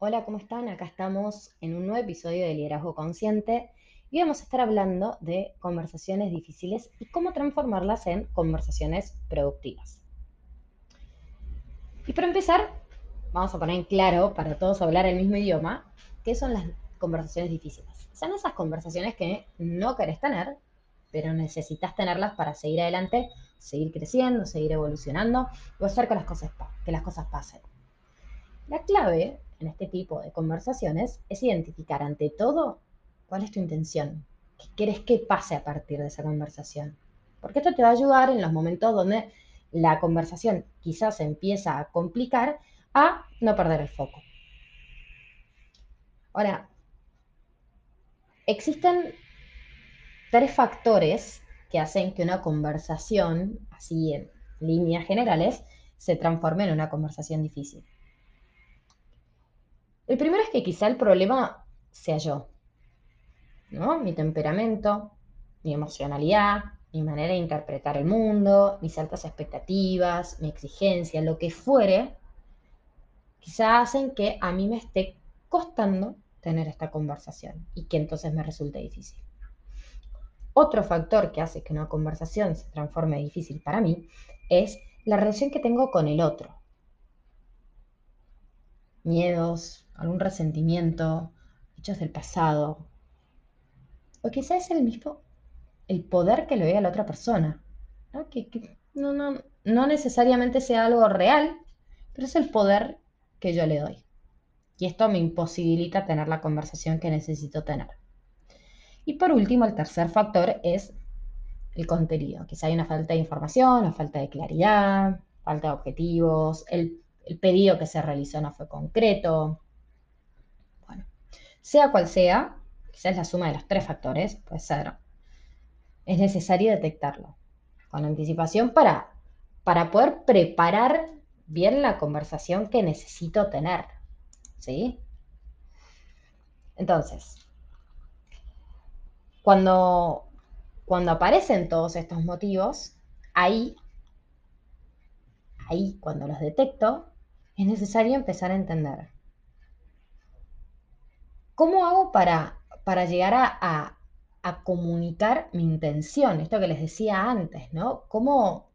Hola, ¿cómo están? Acá estamos en un nuevo episodio de Liderazgo Consciente y vamos a estar hablando de conversaciones difíciles y cómo transformarlas en conversaciones productivas. Y para empezar, vamos a poner en claro para todos hablar el mismo idioma, qué son las conversaciones difíciles. Son esas conversaciones que no querés tener, pero necesitas tenerlas para seguir adelante, seguir creciendo, seguir evolucionando o hacer que las cosas, que las cosas pasen. La clave en este tipo de conversaciones es identificar ante todo cuál es tu intención, qué quieres que pase a partir de esa conversación. Porque esto te va a ayudar en los momentos donde la conversación quizás empieza a complicar a no perder el foco. Ahora, existen tres factores que hacen que una conversación, así en líneas generales, se transforme en una conversación difícil. El primero es que quizá el problema sea yo, ¿no? Mi temperamento, mi emocionalidad, mi manera de interpretar el mundo, mis altas expectativas, mi exigencia, lo que fuere, quizá hacen que a mí me esté costando tener esta conversación y que entonces me resulte difícil. Otro factor que hace que una conversación se transforme difícil para mí es la relación que tengo con el otro. Miedos, algún resentimiento, hechos del pasado. O quizás es el mismo, el poder que le doy a la otra persona. ¿no? Que, no, no, no necesariamente sea algo real, pero es el poder que yo le doy. Y esto me imposibilita tener la conversación que necesito tener. Y por último, el tercer factor es el contenido. Quizá hay una falta de información, una falta de claridad, falta de objetivos, el, el pedido que se realizó no fue concreto, sea cual sea, quizás la suma de los tres factores, puede ser, es necesario detectarlo con anticipación para, para poder preparar bien la conversación que necesito tener. ¿Sí? Entonces, cuando, cuando aparecen todos estos motivos, ahí, ahí cuando los detecto, es necesario empezar a entender ¿Cómo hago para, para llegar a, comunicar mi intención? Esto que les decía antes, ¿no? ¿Cómo,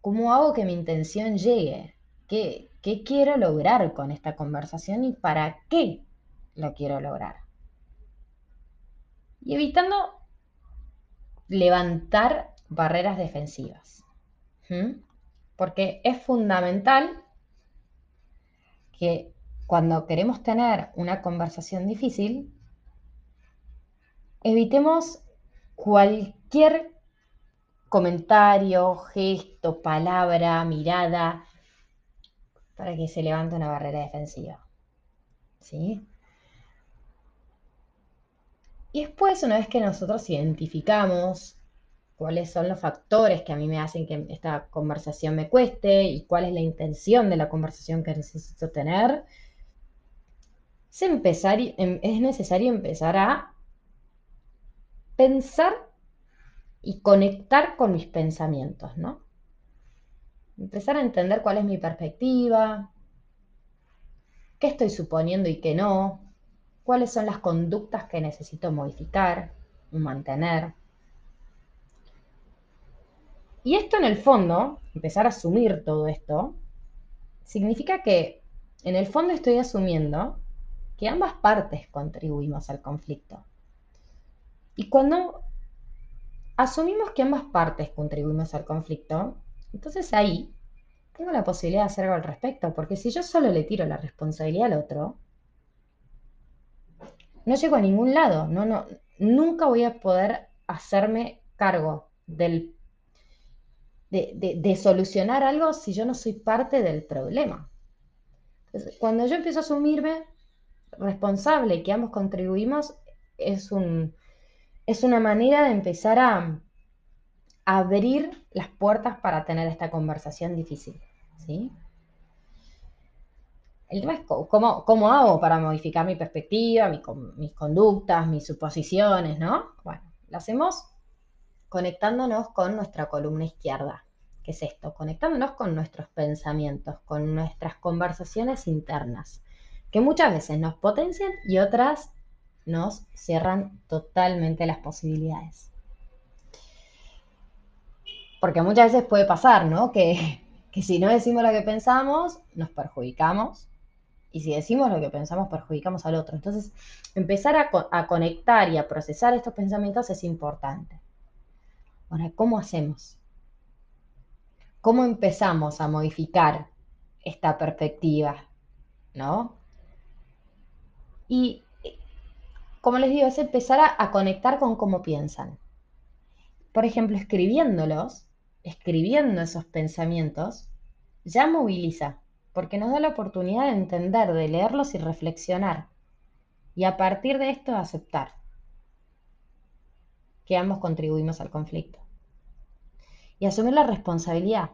cómo hago que mi intención llegue? ¿Qué, ¿Qué quiero lograr con esta conversación y para qué lo quiero lograr? Y evitando levantar barreras defensivas. Porque es fundamental que cuando queremos tener una conversación difícil, evitemos cualquier comentario, gesto, palabra, mirada, para que se levante una barrera defensiva. ¿Sí? Y después, una vez que nosotros identificamos cuáles son los factores que a mí me hacen que esta conversación me cueste y cuál es la intención de la conversación que necesito tener, Em, es, necesario empezar a pensar y conectar con mis pensamientos, ¿no? Empezar a entender cuál es mi perspectiva, qué estoy suponiendo y qué no, cuáles son las conductas que necesito modificar y mantener. Y esto en el fondo, empezar a asumir todo esto, significa que en el fondo estoy asumiendo que ambas partes contribuimos al conflicto. Y cuando asumimos que ambas partes contribuimos al conflicto, entonces ahí tengo la posibilidad de hacer algo al respecto, porque si yo solo le tiro la responsabilidad al otro, no llego a ningún lado, no, no, nunca voy a poder hacerme cargo del, de, solucionar algo si yo no soy parte del problema. Cuando yo empiezo a asumirme responsable que ambos contribuimos es, un, es una manera de empezar a, abrir las puertas para tener esta conversación difícil. ¿sí? El tema es cómo, cómo hago para modificar mi perspectiva, mis conductas, mis suposiciones, ¿no? Bueno, lo hacemos conectándonos con nuestra columna izquierda. ¿Qué es esto? Conectándonos con nuestros pensamientos, con nuestras conversaciones internas que muchas veces nos potencian y otras nos cierran totalmente las posibilidades. Porque muchas veces puede pasar, ¿no? Que, si no decimos lo que pensamos, nos perjudicamos. Y si decimos lo que pensamos, perjudicamos al otro. Entonces, empezar a conectar y a procesar estos pensamientos es importante. Ahora, ¿cómo hacemos? ¿Cómo empezamos a modificar esta perspectiva? ¿No? Y, como les digo, es empezar a, a conectar con cómo piensan. Por ejemplo, escribiéndolos, escribiendo esos pensamientos, ya moviliza, porque nos da la oportunidad de entender, de leerlos y reflexionar. Y a partir de esto aceptar que ambos contribuimos al conflicto. Y asumir la responsabilidad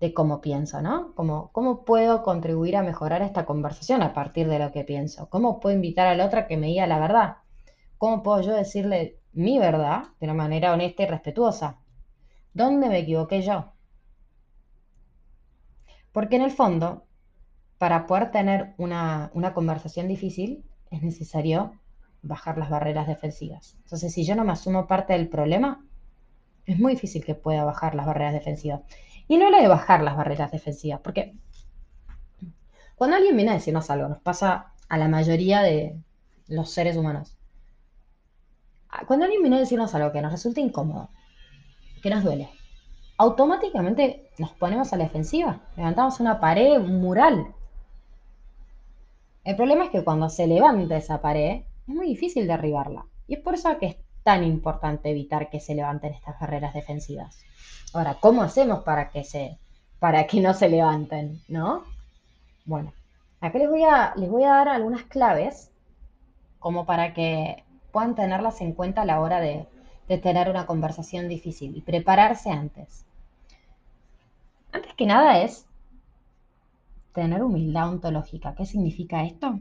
de cómo pienso, ¿no? ¿Cómo puedo contribuir a mejorar esta conversación a partir de lo que pienso? ¿Cómo puedo invitar a la otra que me diga la verdad? ¿Cómo puedo yo decirle mi verdad de una manera honesta y respetuosa? ¿Dónde me equivoqué yo? Porque en el fondo, para poder tener una, una conversación difícil, es necesario bajar las barreras defensivas. Entonces, si yo no me asumo parte del problema, es muy difícil que pueda bajar las barreras defensivas. Y no lo de bajar las barreras defensivas, porque cuando alguien viene a decirnos algo, nos pasa a la mayoría de los seres humanos. Cuando alguien viene a decirnos algo que nos resulta incómodo, que nos duele, automáticamente nos ponemos a la defensiva, levantamos una pared, mural. El problema es que cuando se levanta esa pared, es muy difícil derribarla. Y es por eso que es tan importante evitar que se levanten estas barreras defensivas. Ahora, ¿cómo hacemos para que, se, para que no se levanten? ¿No? Bueno, acá les voy, a, les voy a dar algunas claves como para que puedan tenerlas en cuenta a la hora de, de tener una conversación difícil y prepararse antes. Antes que nada es tener humildad ontológica. ¿Qué significa esto?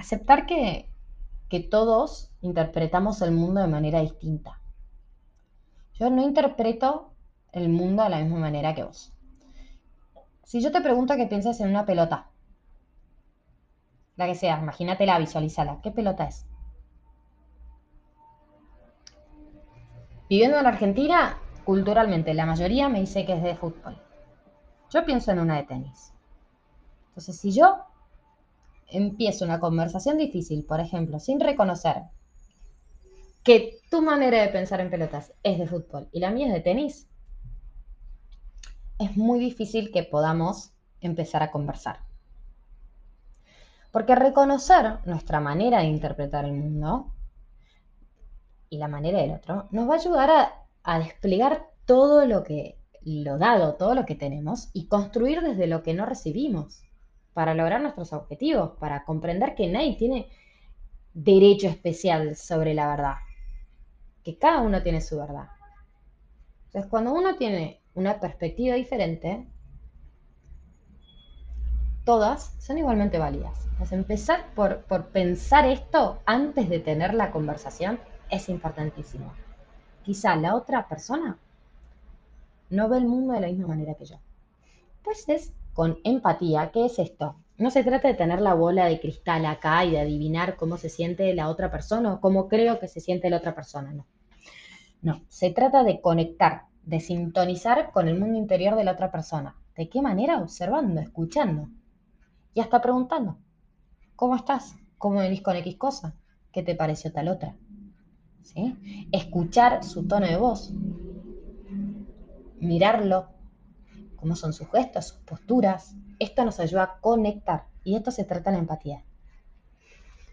aceptar que, todos interpretamos el mundo de manera distinta. Yo no interpreto el mundo de la misma manera que vos. Si yo te pregunto que piensas en una pelota, la que sea, imagínatela, visualízala, ¿qué pelota es? Viviendo en Argentina, culturalmente, la mayoría me dice que es de fútbol. Yo pienso en una de tenis. Entonces, si yo empiezo una conversación difícil, por ejemplo, sin reconocer que tu manera de pensar en pelotas es de fútbol y la mía es de tenis, es muy difícil que podamos empezar a conversar. Porque reconocer nuestra manera de interpretar el mundo y la manera del otro nos va a ayudar a, a desplegar todo lo que lo dado, todo lo que tenemos y construir desde lo que no recibimos para lograr nuestros objetivos, para comprender que nadie tiene derecho especial sobre la verdad, que cada uno tiene su verdad. Entonces, cuando uno tiene una perspectiva diferente, todas son igualmente válidas. Entonces, empezar por, por pensar esto antes de tener la conversación es importantísimo. Quizá la otra persona no ve el mundo de la misma manera que yo. Pues es con empatía. ¿Qué es esto? No se trata de tener la bola de cristal acá y de adivinar cómo se siente la otra persona o cómo creo que se siente la otra persona, no. No, se trata de conectar, de sintonizar con el mundo interior de la otra persona. ¿De qué manera? Observando, escuchando y hasta preguntando. ¿Cómo estás? ¿Cómo venís con X cosa? ¿Qué te pareció tal otra? ¿Sí? Escuchar su tono de voz, mirarlo, cómo son sus gestos, sus posturas. Esto nos ayuda a conectar y esto se trata la empatía.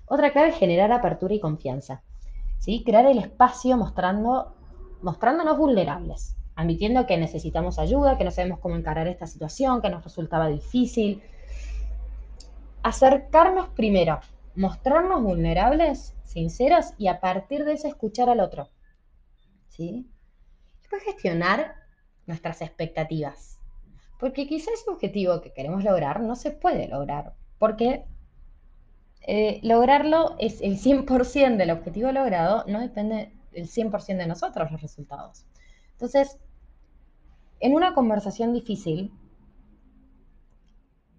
Otra clave es generar apertura y confianza. ¿sí? Crear el espacio mostrando, mostrándonos vulnerables, admitiendo que necesitamos ayuda, que no sabemos cómo encarar esta situación, que nos resultaba difícil. Acercarnos primero, mostrarnos vulnerables, sinceros y a partir de eso escuchar al otro. ¿Sí? Después gestionar nuestras expectativas. Porque quizás ese objetivo que queremos lograr no se puede lograr, porque eh, lograrlo es el 100% del objetivo logrado, no depende el 100% de nosotros los resultados. Entonces, en una conversación difícil,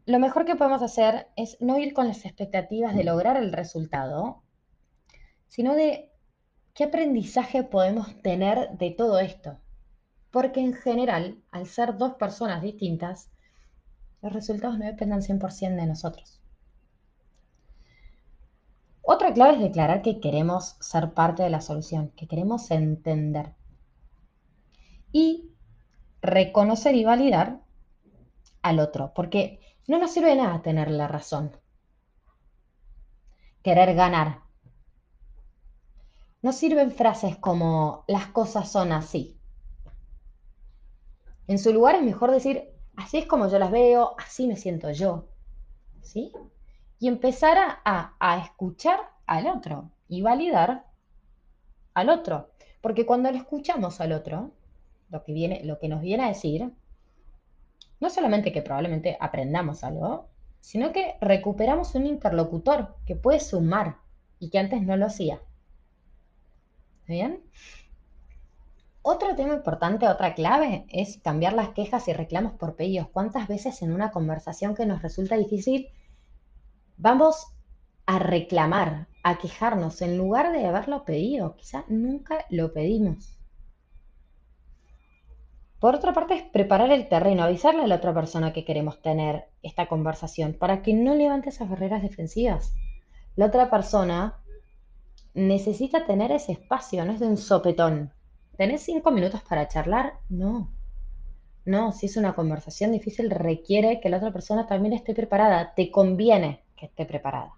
lo mejor que podemos hacer es no ir con las expectativas de lograr el resultado, sino de qué aprendizaje podemos tener de todo esto. Porque en general, al ser dos personas distintas, los resultados no dependen 100% de nosotros. Otra clave es declarar que queremos ser parte de la solución, que queremos entender. Y reconocer y validar al otro, porque no nos sirve nada tener la razón. Querer ganar. No sirven frases como las cosas son así. En su lugar es mejor decir, así es como yo las veo, así me siento yo. ¿Sí? Y empezar a, a escuchar al otro y validar al otro. Porque cuando le escuchamos al otro, lo que, viene, lo que nos viene a decir no solamente que probablemente aprendamos algo, sino que recuperamos un interlocutor que puede sumar y que antes no lo hacía. ¿Bien? Otro tema importante, otra clave, es cambiar las quejas y reclamos por pedidos. ¿Cuántas veces en una conversación que nos resulta difícil vamos a reclamar, a quejarnos en lugar de haberlo pedido? Quizá nunca lo pedimos. Por otra parte, es preparar el terreno, avisarle a la otra persona que queremos tener esta conversación para que no levante esas barreras defensivas. La otra persona necesita tener ese espacio, no es de un sopetón. ¿Tenés cinco minutos para charlar? No. No, si es una conversación difícil, requiere que la otra persona también esté preparada. Te conviene que esté preparada.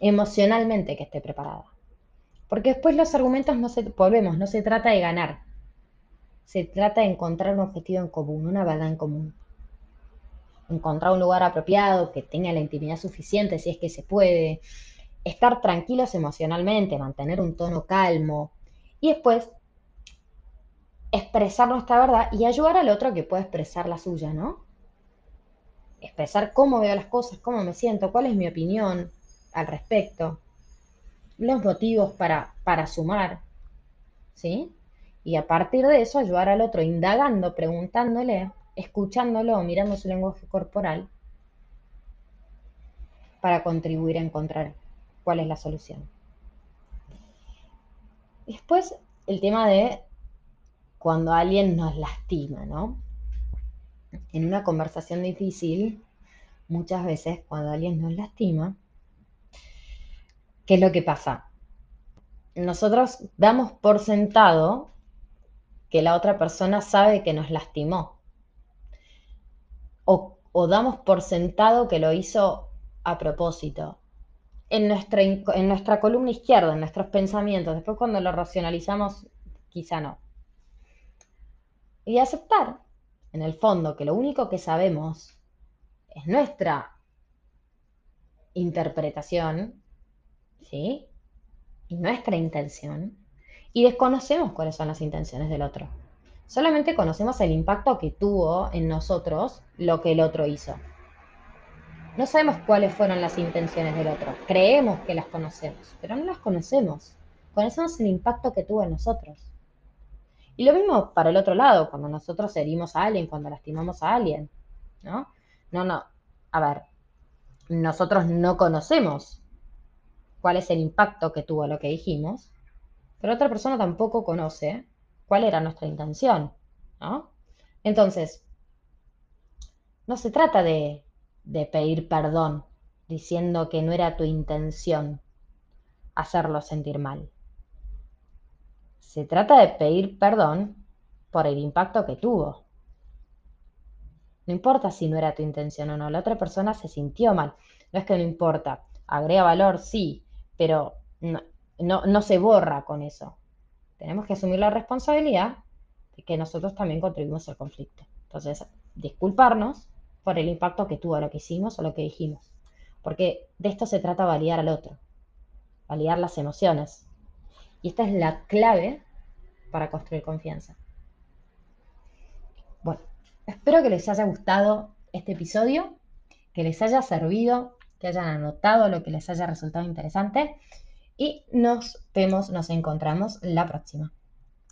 Emocionalmente que esté preparada. Porque después los argumentos no se, volvemos, no se trata de ganar, se trata de encontrar un objetivo en común, una verdad en común. Encontrar un lugar apropiado, que tenga la intimidad suficiente si es que se puede. Estar tranquilos emocionalmente, mantener un tono calmo. Y después expresar nuestra verdad y ayudar al otro que pueda expresar la suya, ¿no? Expresar cómo veo las cosas, cómo me siento, cuál es mi opinión al respecto, los motivos para, para sumar, ¿sí? y a partir de eso ayudar al otro indagando, preguntándole, escuchándolo, mirando su lenguaje corporal para contribuir a encontrar cuál es la solución. Después, el tema de cuando alguien nos lastima, ¿no? En una conversación difícil, muchas veces cuando alguien nos lastima, ¿qué es lo que pasa? Nosotros damos por sentado que la otra persona sabe que nos lastimó. O, damos por sentado que lo hizo a propósito. En nuestra, en nuestra columna izquierda, en nuestros pensamientos, después cuando lo racionalizamos, quizá no. Y aceptar, en el fondo, que lo único que sabemos es nuestra interpretación, ¿sí? Y nuestra intención y desconocemos cuáles son las intenciones del otro. Solamente conocemos el impacto que tuvo en nosotros lo que el otro hizo. No sabemos cuáles fueron las intenciones del otro. Creemos que las conocemos, pero no las conocemos. Conocemos el impacto que tuvo en nosotros. Y lo mismo para el otro lado, cuando nosotros herimos a alguien, cuando lastimamos a alguien. ¿No? No, no. A ver, nosotros no conocemos cuál es el impacto que tuvo lo que dijimos, pero otra persona tampoco conoce cuál era nuestra intención, ¿no? Entonces, no se trata de, de pedir perdón diciendo que no era tu intención hacerlo sentir mal. Se trata de pedir perdón por el impacto que tuvo. No importa si no era tu intención o no, la otra persona se sintió mal. No es que no importa, agrega valor, sí, pero no, no, se borra con eso. Tenemos que asumir la responsabilidad de que nosotros también contribuimos al conflicto. Entonces, disculparnos por el impacto que tuvo lo que hicimos o lo que dijimos. Porque de esto se trata validar al otro, validar las emociones. Y esta es la clave para construir confianza. Bueno, espero que les haya gustado este episodio, que les haya servido, que hayan anotado lo que les haya resultado interesante y nos vemos, nos encontramos la próxima.